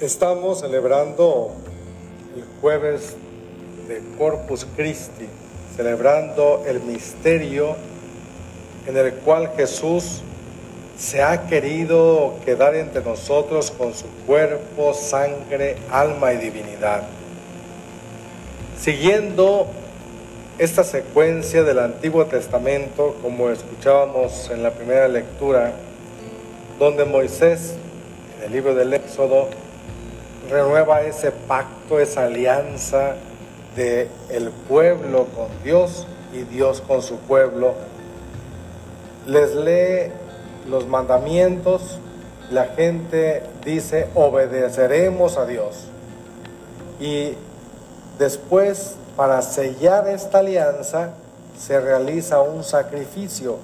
Estamos celebrando el jueves de Corpus Christi, celebrando el misterio en el cual Jesús se ha querido quedar entre nosotros con su cuerpo, sangre, alma y divinidad. Siguiendo esta secuencia del Antiguo Testamento, como escuchábamos en la primera lectura, donde Moisés, en el libro del Éxodo, renueva ese pacto, esa alianza de el pueblo con Dios y Dios con su pueblo. Les lee los mandamientos, la gente dice obedeceremos a Dios. Y después, para sellar esta alianza, se realiza un sacrificio.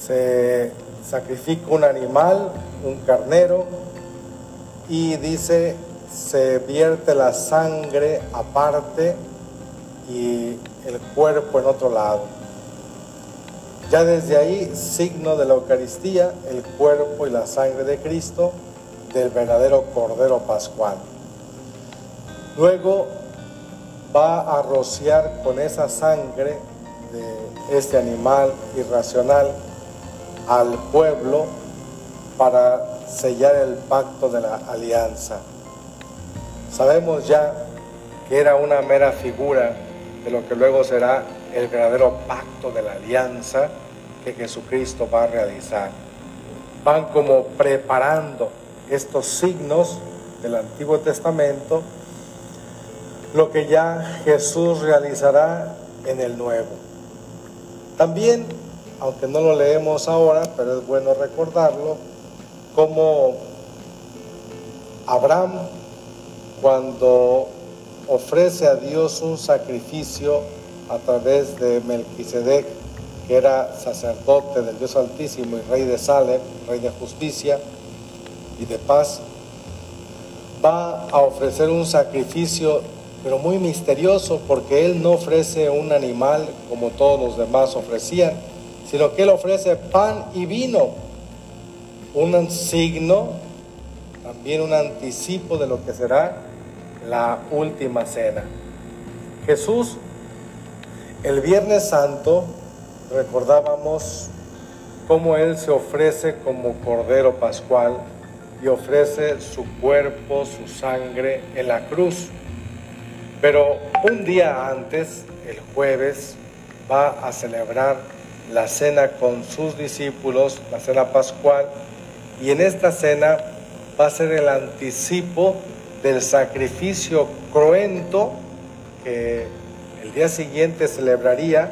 Se sacrifica un animal, un carnero, y dice, se vierte la sangre aparte y el cuerpo en otro lado. Ya desde ahí, signo de la Eucaristía, el cuerpo y la sangre de Cristo, del verdadero Cordero Pascual. Luego va a rociar con esa sangre de este animal irracional al pueblo para sellar el pacto de la alianza. Sabemos ya que era una mera figura de lo que luego será el verdadero pacto de la alianza que Jesucristo va a realizar. Van como preparando estos signos del Antiguo Testamento, lo que ya Jesús realizará en el Nuevo. También, aunque no lo leemos ahora, pero es bueno recordarlo, como Abraham cuando ofrece a Dios un sacrificio a través de Melquisedec, que era sacerdote del Dios Altísimo y rey de Salem, rey de justicia y de paz, va a ofrecer un sacrificio, pero muy misterioso, porque él no ofrece un animal como todos los demás ofrecían, sino que él ofrece pan y vino un signo, también un anticipo de lo que será la última cena. Jesús, el Viernes Santo, recordábamos cómo Él se ofrece como Cordero Pascual y ofrece su cuerpo, su sangre en la cruz. Pero un día antes, el jueves, va a celebrar la cena con sus discípulos, la cena pascual, y en esta cena va a ser el anticipo del sacrificio cruento que el día siguiente celebraría,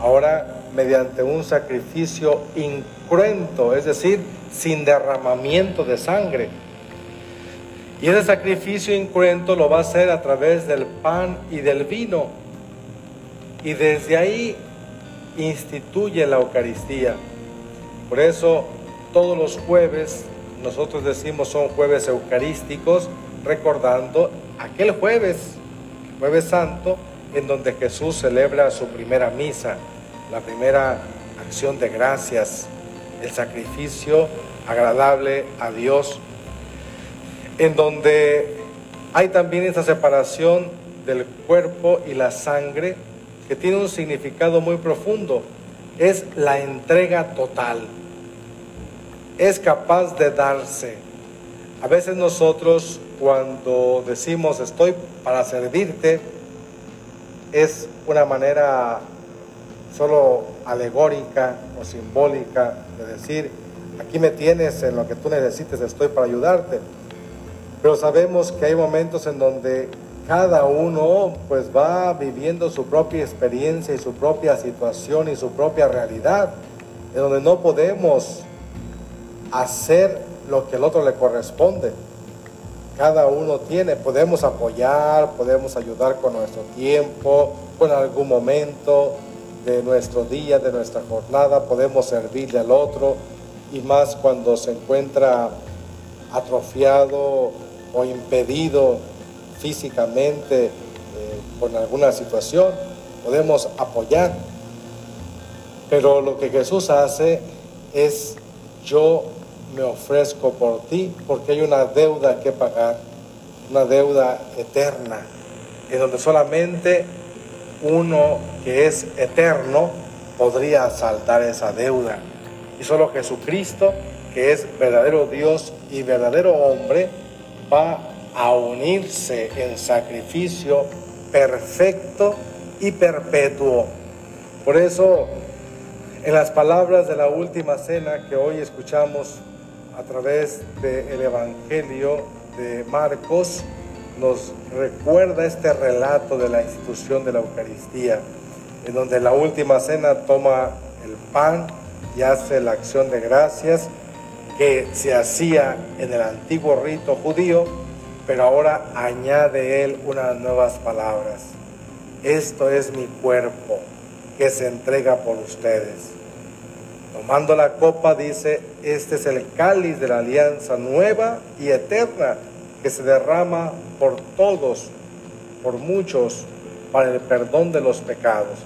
ahora mediante un sacrificio incruento, es decir, sin derramamiento de sangre. Y ese sacrificio incruento lo va a hacer a través del pan y del vino. Y desde ahí instituye la Eucaristía. Por eso todos los jueves, nosotros decimos son jueves eucarísticos, recordando aquel jueves, jueves santo, en donde Jesús celebra su primera misa, la primera acción de gracias, el sacrificio agradable a Dios, en donde hay también esa separación del cuerpo y la sangre que tiene un significado muy profundo, es la entrega total es capaz de darse. A veces nosotros cuando decimos estoy para servirte, es una manera solo alegórica o simbólica de decir, aquí me tienes en lo que tú necesites, estoy para ayudarte. Pero sabemos que hay momentos en donde cada uno pues va viviendo su propia experiencia y su propia situación y su propia realidad, en donde no podemos hacer lo que al otro le corresponde. Cada uno tiene, podemos apoyar, podemos ayudar con nuestro tiempo, con algún momento de nuestro día, de nuestra jornada, podemos servirle al otro y más cuando se encuentra atrofiado o impedido físicamente eh, con alguna situación, podemos apoyar. Pero lo que Jesús hace es yo me ofrezco por ti, porque hay una deuda que pagar, una deuda eterna, en donde solamente uno que es eterno podría saldar esa deuda. Y solo Jesucristo, que es verdadero Dios y verdadero hombre, va a unirse en sacrificio perfecto y perpetuo. Por eso, en las palabras de la última cena que hoy escuchamos a través del Evangelio de Marcos, nos recuerda este relato de la institución de la Eucaristía, en donde la última cena toma el pan y hace la acción de gracias que se hacía en el antiguo rito judío, pero ahora añade él unas nuevas palabras. Esto es mi cuerpo que se entrega por ustedes. Tomando la copa dice, este es el cáliz de la alianza nueva y eterna que se derrama por todos, por muchos, para el perdón de los pecados.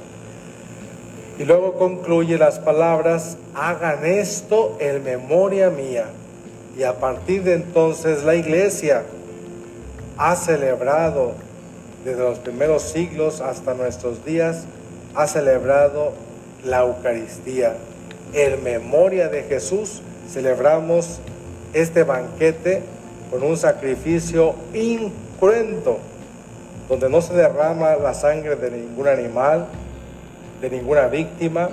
Y luego concluye las palabras, hagan esto en memoria mía. Y a partir de entonces la iglesia ha celebrado, desde los primeros siglos hasta nuestros días, ha celebrado la Eucaristía. En memoria de Jesús celebramos este banquete con un sacrificio incruento, donde no se derrama la sangre de ningún animal, de ninguna víctima,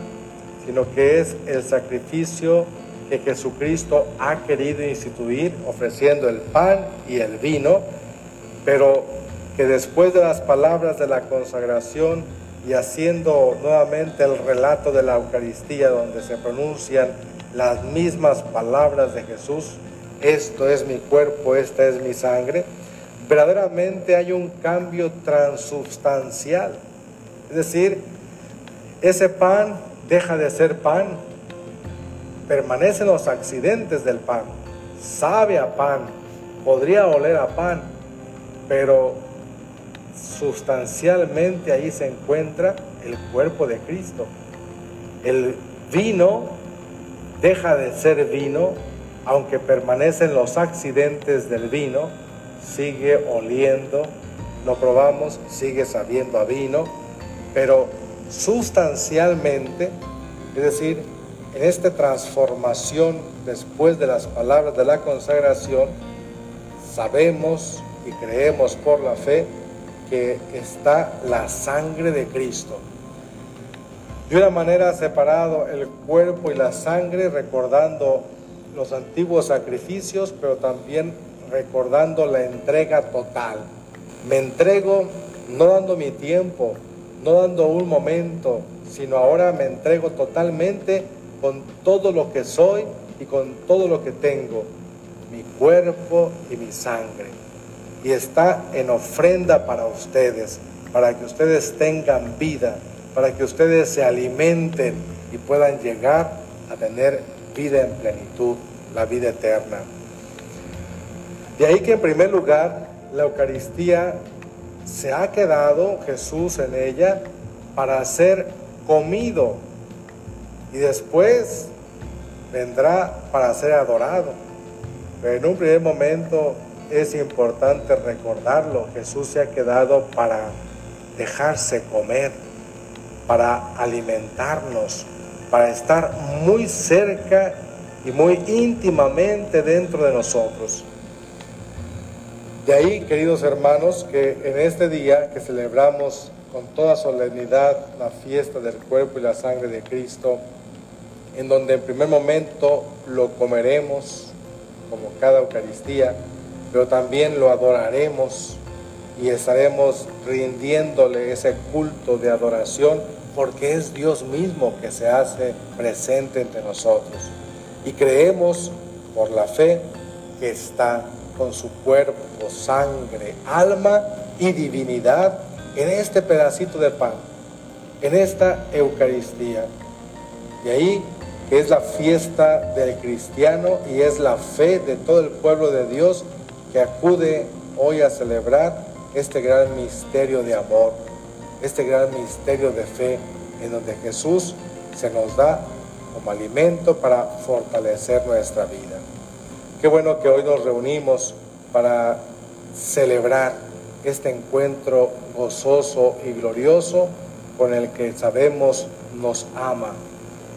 sino que es el sacrificio que Jesucristo ha querido instituir ofreciendo el pan y el vino, pero que después de las palabras de la consagración y haciendo nuevamente el relato de la Eucaristía donde se pronuncian las mismas palabras de Jesús, esto es mi cuerpo, esta es mi sangre, verdaderamente hay un cambio transubstancial. Es decir, ese pan deja de ser pan, permanecen los accidentes del pan, sabe a pan, podría oler a pan, pero sustancialmente ahí se encuentra el cuerpo de Cristo. El vino deja de ser vino aunque permanecen los accidentes del vino, sigue oliendo, lo probamos, sigue sabiendo a vino, pero sustancialmente, es decir, en esta transformación después de las palabras de la consagración, sabemos y creemos por la fe que está la sangre de Cristo. De una manera separado el cuerpo y la sangre, recordando los antiguos sacrificios, pero también recordando la entrega total. Me entrego no dando mi tiempo, no dando un momento, sino ahora me entrego totalmente con todo lo que soy y con todo lo que tengo, mi cuerpo y mi sangre. Y está en ofrenda para ustedes, para que ustedes tengan vida, para que ustedes se alimenten y puedan llegar a tener vida en plenitud, la vida eterna. De ahí que en primer lugar la Eucaristía se ha quedado Jesús en ella para ser comido y después vendrá para ser adorado. Pero en un primer momento es importante recordarlo, Jesús se ha quedado para dejarse comer, para alimentarnos, para estar muy cerca y muy íntimamente dentro de nosotros. De ahí, queridos hermanos, que en este día que celebramos con toda solemnidad la fiesta del cuerpo y la sangre de Cristo, en donde en primer momento lo comeremos como cada Eucaristía, pero también lo adoraremos y estaremos rindiéndole ese culto de adoración porque es Dios mismo que se hace presente entre nosotros. Y creemos por la fe que está con su cuerpo, sangre, alma y divinidad en este pedacito de pan, en esta Eucaristía. Y ahí es la fiesta del cristiano y es la fe de todo el pueblo de Dios que acude hoy a celebrar este gran misterio de amor, este gran misterio de fe en donde Jesús se nos da como alimento para fortalecer nuestra vida. Qué bueno que hoy nos reunimos para celebrar este encuentro gozoso y glorioso con el que sabemos nos ama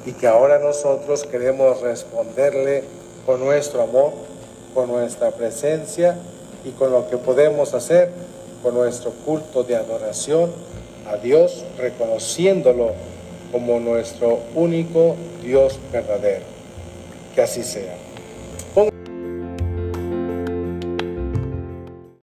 y que ahora nosotros queremos responderle con nuestro amor, con nuestra presencia y con lo que podemos hacer con nuestro culto de adoración a Dios, reconociéndolo como nuestro único Dios verdadero. Que así sea.